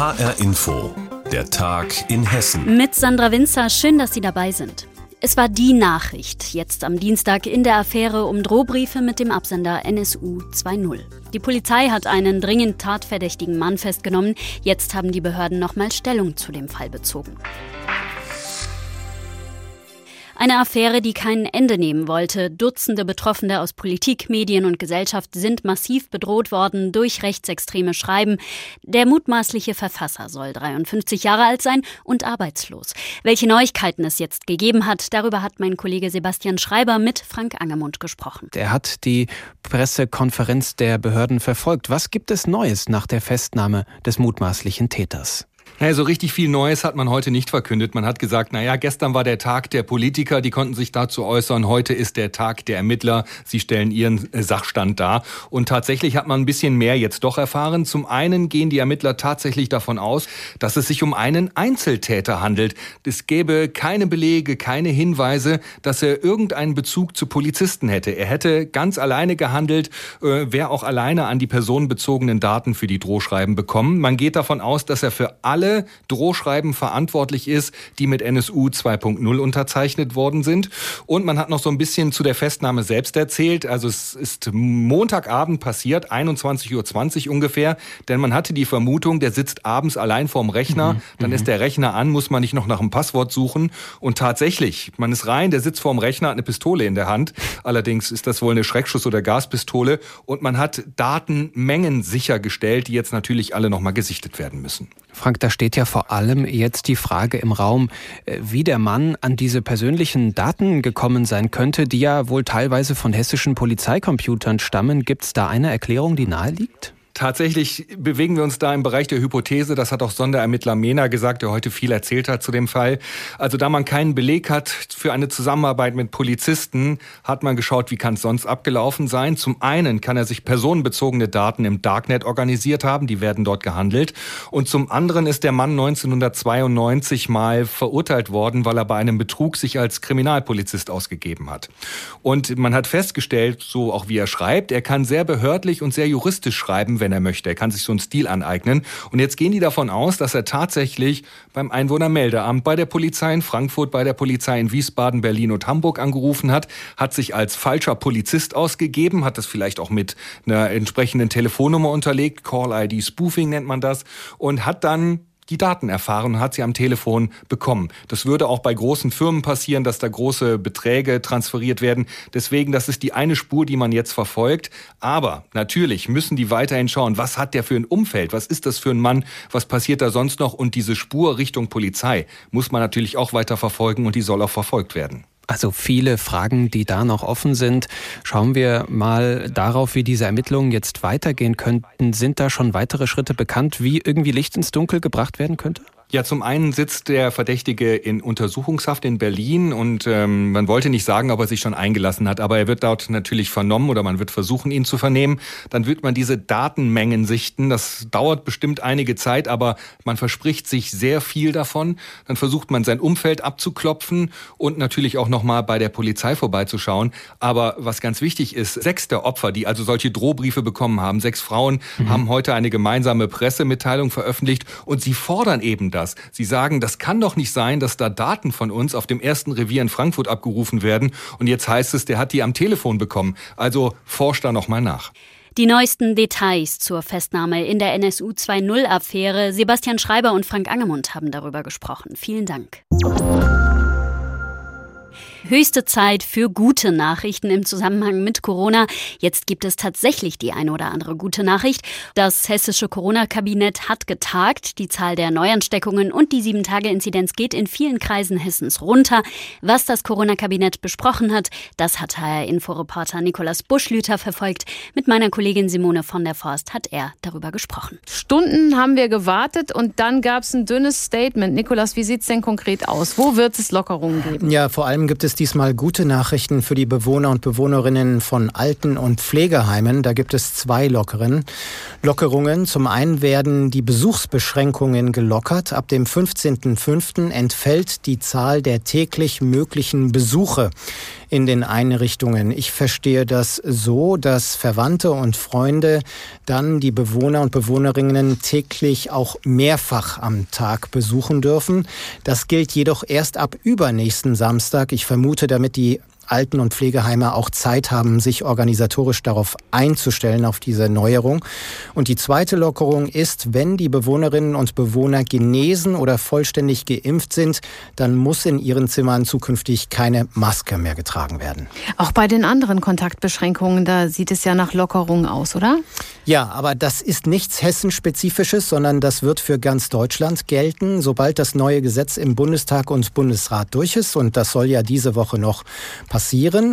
HR Info, der Tag in Hessen. Mit Sandra Winzer, schön, dass Sie dabei sind. Es war die Nachricht jetzt am Dienstag in der Affäre um Drohbriefe mit dem Absender NSU 2.0. Die Polizei hat einen dringend tatverdächtigen Mann festgenommen. Jetzt haben die Behörden nochmal Stellung zu dem Fall bezogen. Eine Affäre, die kein Ende nehmen wollte. Dutzende Betroffene aus Politik, Medien und Gesellschaft sind massiv bedroht worden durch rechtsextreme Schreiben. Der mutmaßliche Verfasser soll 53 Jahre alt sein und arbeitslos. Welche Neuigkeiten es jetzt gegeben hat, darüber hat mein Kollege Sebastian Schreiber mit Frank Angermund gesprochen. Er hat die Pressekonferenz der Behörden verfolgt. Was gibt es Neues nach der Festnahme des mutmaßlichen Täters? Naja, so richtig viel Neues hat man heute nicht verkündet. Man hat gesagt, naja, gestern war der Tag der Politiker, die konnten sich dazu äußern. Heute ist der Tag der Ermittler. Sie stellen ihren äh, Sachstand dar. Und tatsächlich hat man ein bisschen mehr jetzt doch erfahren. Zum einen gehen die Ermittler tatsächlich davon aus, dass es sich um einen Einzeltäter handelt. Es gäbe keine Belege, keine Hinweise, dass er irgendeinen Bezug zu Polizisten hätte. Er hätte ganz alleine gehandelt, äh, wäre auch alleine an die personenbezogenen Daten für die Drohschreiben bekommen. Man geht davon aus, dass er für alle Drohschreiben verantwortlich ist, die mit NSU 2.0 unterzeichnet worden sind. Und man hat noch so ein bisschen zu der Festnahme selbst erzählt. Also es ist Montagabend passiert, 21.20 Uhr ungefähr, denn man hatte die Vermutung, der sitzt abends allein vorm Rechner, mhm. dann ist mhm. der Rechner an, muss man nicht noch nach einem Passwort suchen. Und tatsächlich, man ist rein, der sitzt vorm Rechner, hat eine Pistole in der Hand. Allerdings ist das wohl eine Schreckschuss- oder Gaspistole. Und man hat Datenmengen sichergestellt, die jetzt natürlich alle nochmal gesichtet werden müssen. Frank, da steht ja vor allem jetzt die Frage im Raum, äh, wie der Mann an diese persönlichen Daten gekommen sein könnte, die ja wohl teilweise von hessischen Polizeicomputern stammen. Gibt es da eine Erklärung, die naheliegt? Tatsächlich bewegen wir uns da im Bereich der Hypothese. Das hat auch Sonderermittler Mena gesagt, der heute viel erzählt hat zu dem Fall. Also da man keinen Beleg hat für eine Zusammenarbeit mit Polizisten, hat man geschaut, wie kann es sonst abgelaufen sein. Zum einen kann er sich personenbezogene Daten im Darknet organisiert haben, die werden dort gehandelt. Und zum anderen ist der Mann 1992 mal verurteilt worden, weil er bei einem Betrug sich als Kriminalpolizist ausgegeben hat. Und man hat festgestellt, so auch wie er schreibt, er kann sehr behördlich und sehr juristisch schreiben, wenn er möchte. Er kann sich so einen Stil aneignen. Und jetzt gehen die davon aus, dass er tatsächlich beim Einwohnermeldeamt, bei der Polizei in Frankfurt, bei der Polizei in Wiesbaden, Berlin und Hamburg angerufen hat, hat sich als falscher Polizist ausgegeben, hat das vielleicht auch mit einer entsprechenden Telefonnummer unterlegt, Call-ID Spoofing nennt man das, und hat dann die Daten erfahren und hat sie am Telefon bekommen. Das würde auch bei großen Firmen passieren, dass da große Beträge transferiert werden. Deswegen, das ist die eine Spur, die man jetzt verfolgt. Aber natürlich müssen die weiterhin schauen, was hat der für ein Umfeld? Was ist das für ein Mann? Was passiert da sonst noch? Und diese Spur Richtung Polizei muss man natürlich auch weiter verfolgen und die soll auch verfolgt werden. Also viele Fragen, die da noch offen sind. Schauen wir mal darauf, wie diese Ermittlungen jetzt weitergehen könnten. Sind da schon weitere Schritte bekannt, wie irgendwie Licht ins Dunkel gebracht werden könnte? Ja, zum einen sitzt der Verdächtige in Untersuchungshaft in Berlin und ähm, man wollte nicht sagen, ob er sich schon eingelassen hat, aber er wird dort natürlich vernommen oder man wird versuchen, ihn zu vernehmen. Dann wird man diese Datenmengen sichten. Das dauert bestimmt einige Zeit, aber man verspricht sich sehr viel davon. Dann versucht man sein Umfeld abzuklopfen und natürlich auch nochmal bei der Polizei vorbeizuschauen. Aber was ganz wichtig ist, sechs der Opfer, die also solche Drohbriefe bekommen haben, sechs Frauen, mhm. haben heute eine gemeinsame Pressemitteilung veröffentlicht und sie fordern eben das. Sie sagen, das kann doch nicht sein, dass da Daten von uns auf dem ersten Revier in Frankfurt abgerufen werden und jetzt heißt es, der hat die am Telefon bekommen. Also forscht da noch mal nach. Die neuesten Details zur Festnahme in der NSU 2.0-Affäre. Sebastian Schreiber und Frank Angemund haben darüber gesprochen. Vielen Dank. Höchste Zeit für gute Nachrichten im Zusammenhang mit Corona. Jetzt gibt es tatsächlich die eine oder andere gute Nachricht. Das hessische Corona-Kabinett hat getagt. Die Zahl der Neuansteckungen und die 7-Tage-Inzidenz geht in vielen Kreisen Hessens runter. Was das Corona-Kabinett besprochen hat, das hat HR-Inforeporter Nikolaus Buschlüter verfolgt. Mit meiner Kollegin Simone von der Forst hat er darüber gesprochen. Stunden haben wir gewartet und dann gab es ein dünnes Statement. Nikolaus, wie sieht es denn konkret aus? Wo wird es Lockerungen geben? Ja, vor allem gibt es es diesmal gute Nachrichten für die Bewohner und Bewohnerinnen von Alten- und Pflegeheimen. Da gibt es zwei Lockeren. Lockerungen. Zum einen werden die Besuchsbeschränkungen gelockert. Ab dem 15.05. entfällt die Zahl der täglich möglichen Besuche in den Einrichtungen. Ich verstehe das so, dass Verwandte und Freunde dann die Bewohner und Bewohnerinnen täglich auch mehrfach am Tag besuchen dürfen. Das gilt jedoch erst ab übernächsten Samstag. Ich vermute, damit die Alten- und Pflegeheime auch Zeit haben, sich organisatorisch darauf einzustellen, auf diese Neuerung. Und die zweite Lockerung ist, wenn die Bewohnerinnen und Bewohner genesen oder vollständig geimpft sind, dann muss in ihren Zimmern zukünftig keine Maske mehr getragen werden. Auch bei den anderen Kontaktbeschränkungen, da sieht es ja nach Lockerung aus, oder? Ja, aber das ist nichts Hessenspezifisches, sondern das wird für ganz Deutschland gelten, sobald das neue Gesetz im Bundestag und Bundesrat durch ist. Und das soll ja diese Woche noch passieren.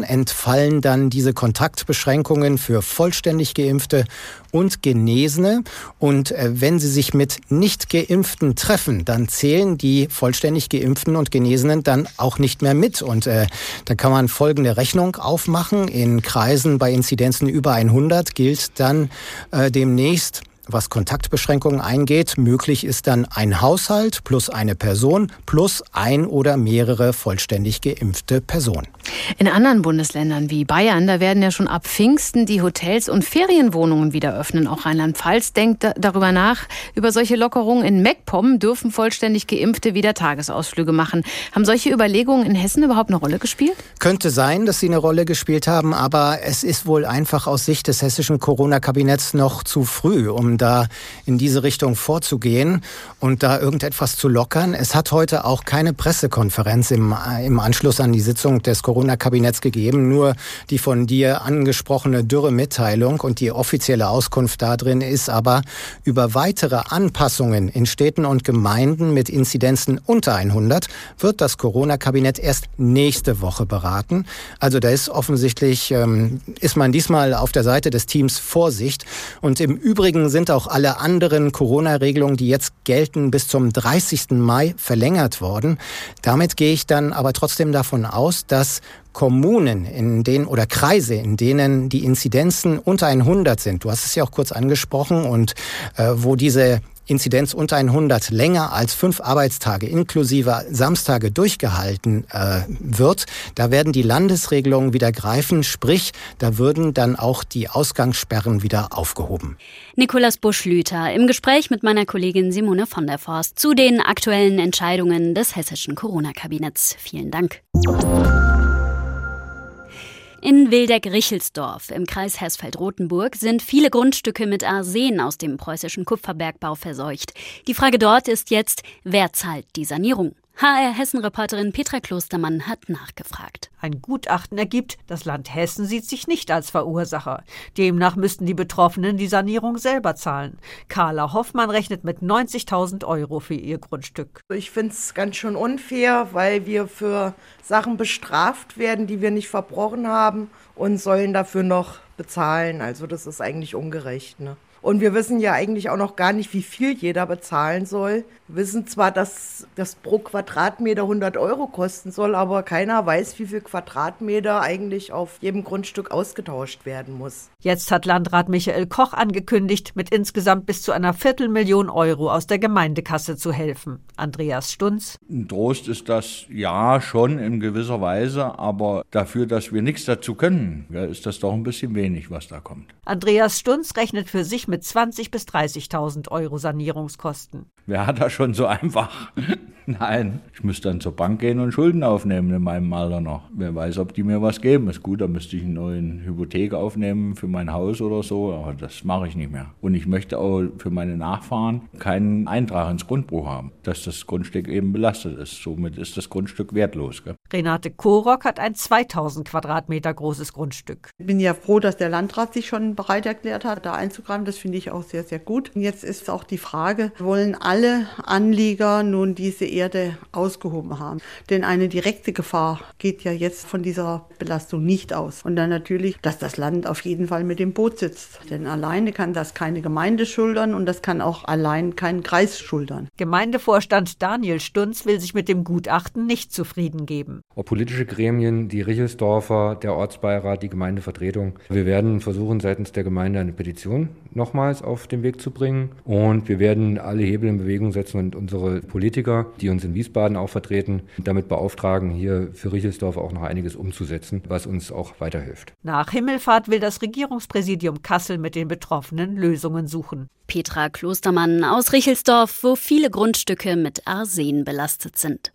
Entfallen dann diese Kontaktbeschränkungen für vollständig geimpfte und Genesene. Und äh, wenn sie sich mit nicht geimpften treffen, dann zählen die vollständig geimpften und Genesenen dann auch nicht mehr mit. Und äh, da kann man folgende Rechnung aufmachen. In Kreisen bei Inzidenzen über 100 gilt dann äh, demnächst was Kontaktbeschränkungen eingeht. Möglich ist dann ein Haushalt plus eine Person plus ein oder mehrere vollständig geimpfte Personen. In anderen Bundesländern wie Bayern, da werden ja schon ab Pfingsten die Hotels und Ferienwohnungen wieder öffnen. Auch Rheinland-Pfalz denkt darüber nach. Über solche Lockerungen in MacPom dürfen vollständig Geimpfte wieder Tagesausflüge machen. Haben solche Überlegungen in Hessen überhaupt eine Rolle gespielt? Könnte sein, dass sie eine Rolle gespielt haben, aber es ist wohl einfach aus Sicht des hessischen Corona-Kabinetts noch zu früh, um da in diese Richtung vorzugehen und da irgendetwas zu lockern. Es hat heute auch keine Pressekonferenz im, im Anschluss an die Sitzung des Corona-Kabinetts gegeben, nur die von dir angesprochene dürre Mitteilung und die offizielle Auskunft darin ist aber über weitere Anpassungen in Städten und Gemeinden mit Inzidenzen unter 100 wird das Corona-Kabinett erst nächste Woche beraten. Also da ist offensichtlich, ähm, ist man diesmal auf der Seite des Teams Vorsicht. Und im Übrigen sind auch alle anderen Corona-Regelungen, die jetzt gelten, bis zum 30. Mai verlängert worden. Damit gehe ich dann aber trotzdem davon aus, dass Kommunen, in denen oder Kreise, in denen die Inzidenzen unter 100 sind, du hast es ja auch kurz angesprochen, und äh, wo diese Inzidenz unter 100 länger als fünf Arbeitstage inklusive Samstage durchgehalten äh, wird, da werden die Landesregelungen wieder greifen, sprich, da würden dann auch die Ausgangssperren wieder aufgehoben. Nikolas Buschlüter im Gespräch mit meiner Kollegin Simone von der Forst zu den aktuellen Entscheidungen des hessischen Corona-Kabinetts. Vielen Dank. In Wildeck-Richelsdorf im Kreis Hersfeld-Rotenburg sind viele Grundstücke mit Arsen aus dem preußischen Kupferbergbau verseucht. Die Frage dort ist jetzt, wer zahlt die Sanierung? HR Hessen-Reporterin Petra Klostermann hat nachgefragt. Ein Gutachten ergibt, das Land Hessen sieht sich nicht als Verursacher. Demnach müssten die Betroffenen die Sanierung selber zahlen. Carla Hoffmann rechnet mit 90.000 Euro für ihr Grundstück. Ich finde es ganz schön unfair, weil wir für Sachen bestraft werden, die wir nicht verbrochen haben und sollen dafür noch bezahlen. Also das ist eigentlich ungerecht. Ne? Und wir wissen ja eigentlich auch noch gar nicht, wie viel jeder bezahlen soll. Wir wissen zwar, dass das pro Quadratmeter 100 Euro kosten soll, aber keiner weiß, wie viel Quadratmeter eigentlich auf jedem Grundstück ausgetauscht werden muss. Jetzt hat Landrat Michael Koch angekündigt, mit insgesamt bis zu einer Viertelmillion Euro aus der Gemeindekasse zu helfen. Andreas Stunz. Ein Trost ist das ja schon in gewisser Weise, aber dafür, dass wir nichts dazu können, ist das doch ein bisschen wenig, was da kommt. Andreas Stunz rechnet für sich mit 20.000 bis 30.000 Euro Sanierungskosten. Wer hat das schon so einfach? Nein, ich müsste dann zur Bank gehen und Schulden aufnehmen in meinem Alter noch. Wer weiß, ob die mir was geben. Ist gut, da müsste ich eine neue Hypothek aufnehmen für mein Haus oder so, aber das mache ich nicht mehr. Und ich möchte auch für meine Nachfahren keinen Eintrag ins Grundbuch haben, dass das Grundstück eben belastet ist. Somit ist das Grundstück wertlos. Gell? Renate Korock hat ein 2000 Quadratmeter großes Grundstück. Ich bin ja froh, dass der Landrat sich schon bereit erklärt hat, da einzugreifen. Das finde ich auch sehr, sehr gut. Und jetzt ist auch die Frage, wollen alle Anlieger nun diese Erde ausgehoben haben. Denn eine direkte Gefahr geht ja jetzt von dieser Belastung nicht aus. Und dann natürlich, dass das Land auf jeden Fall mit dem Boot sitzt. Denn alleine kann das keine Gemeinde schultern und das kann auch allein kein Kreis schultern. Gemeindevorstand Daniel Stunz will sich mit dem Gutachten nicht zufrieden geben. Ob politische Gremien, die Richelsdorfer, der Ortsbeirat, die Gemeindevertretung. Wir werden versuchen, seitens der Gemeinde eine Petition nochmals auf den Weg zu bringen. Und wir werden alle Hebel in Bewegung setzen und unsere Politiker, die uns in Wiesbaden auch vertreten, damit beauftragen, hier für Richelsdorf auch noch einiges umzusetzen, was uns auch weiterhilft. Nach Himmelfahrt will das Regierungspräsidium Kassel mit den Betroffenen Lösungen suchen. Petra Klostermann aus Richelsdorf, wo viele Grundstücke mit Arsen belastet sind.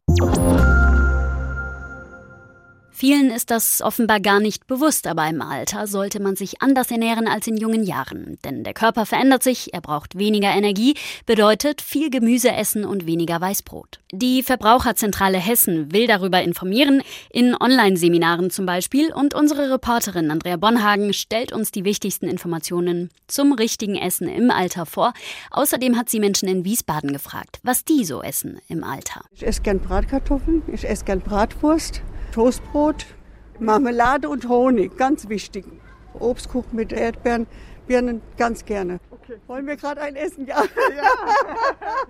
Vielen ist das offenbar gar nicht bewusst, aber im Alter sollte man sich anders ernähren als in jungen Jahren. Denn der Körper verändert sich, er braucht weniger Energie, bedeutet viel Gemüse essen und weniger Weißbrot. Die Verbraucherzentrale Hessen will darüber informieren, in Online-Seminaren zum Beispiel, und unsere Reporterin Andrea Bonhagen stellt uns die wichtigsten Informationen zum richtigen Essen im Alter vor. Außerdem hat sie Menschen in Wiesbaden gefragt, was die so essen im Alter. Ich esse gern Bratkartoffeln, ich esse gern Bratwurst. Toastbrot, Marmelade und Honig, ganz wichtig. Obstkuchen mit Erdbeeren, Birnen ganz gerne. Okay. Wollen wir gerade ein essen? Ja.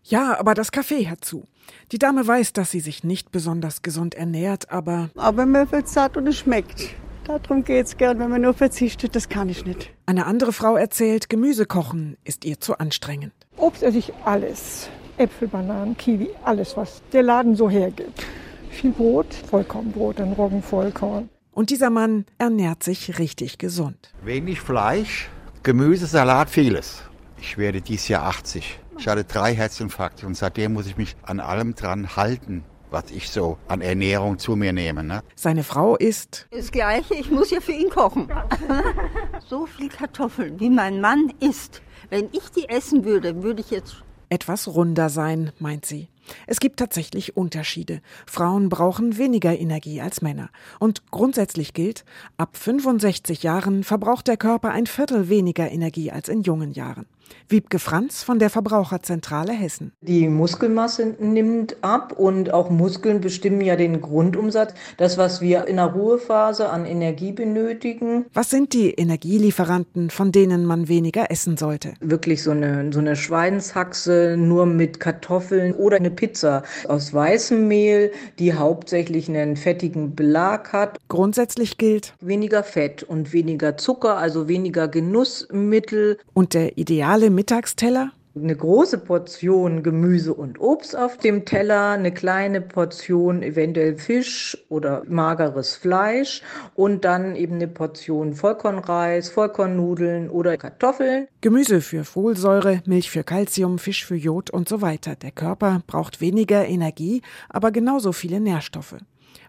ja, aber das Café hat zu. Die Dame weiß, dass sie sich nicht besonders gesund ernährt, aber. Aber mir wird satt und es schmeckt. Darum geht's gern. Wenn man nur verzichtet, das kann ich nicht. Eine andere Frau erzählt, Gemüse kochen ist ihr zu anstrengend. Obst esse ich alles. Äpfel, Bananen, Kiwi, alles, was der Laden so hergibt viel Brot, Vollkornbrot, ein Roggenvollkorn. Und dieser Mann ernährt sich richtig gesund. Wenig Fleisch, Gemüse, Salat, vieles. Ich werde dieses Jahr 80. Ich hatte drei Herzinfarkte und seitdem muss ich mich an allem dran halten, was ich so an Ernährung zu mir nehme. Ne? Seine Frau isst. Das Gleiche, ich muss ja für ihn kochen. so viel Kartoffeln, wie mein Mann isst. Wenn ich die essen würde, würde ich jetzt etwas runder sein, meint sie. Es gibt tatsächlich Unterschiede. Frauen brauchen weniger Energie als Männer. Und grundsätzlich gilt, ab 65 Jahren verbraucht der Körper ein Viertel weniger Energie als in jungen Jahren. Wiebke Franz von der Verbraucherzentrale Hessen. Die Muskelmasse nimmt ab und auch Muskeln bestimmen ja den Grundumsatz. Das, was wir in der Ruhephase an Energie benötigen. Was sind die Energielieferanten, von denen man weniger essen sollte? Wirklich so eine, so eine Schweinshaxe nur mit Kartoffeln oder eine Pizza aus weißem Mehl, die hauptsächlich einen fettigen Belag hat. Grundsätzlich gilt weniger Fett und weniger Zucker, also weniger Genussmittel. Und der ideale Mittagsteller? Eine große Portion Gemüse und Obst auf dem Teller, eine kleine Portion eventuell Fisch oder mageres Fleisch und dann eben eine Portion Vollkornreis, Vollkornnudeln oder Kartoffeln. Gemüse für Folsäure, Milch für Kalzium, Fisch für Jod und so weiter. Der Körper braucht weniger Energie, aber genauso viele Nährstoffe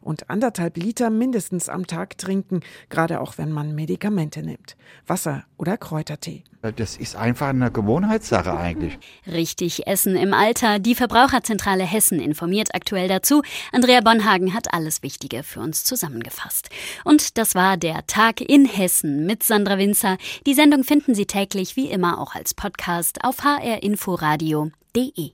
und anderthalb Liter mindestens am Tag trinken, gerade auch wenn man Medikamente nimmt. Wasser oder Kräutertee. Das ist einfach eine Gewohnheitssache eigentlich. Richtig Essen im Alter. Die Verbraucherzentrale Hessen informiert aktuell dazu. Andrea Bonhagen hat alles Wichtige für uns zusammengefasst. Und das war der Tag in Hessen mit Sandra Winzer. Die Sendung finden Sie täglich wie immer auch als Podcast auf hrinforadio.de.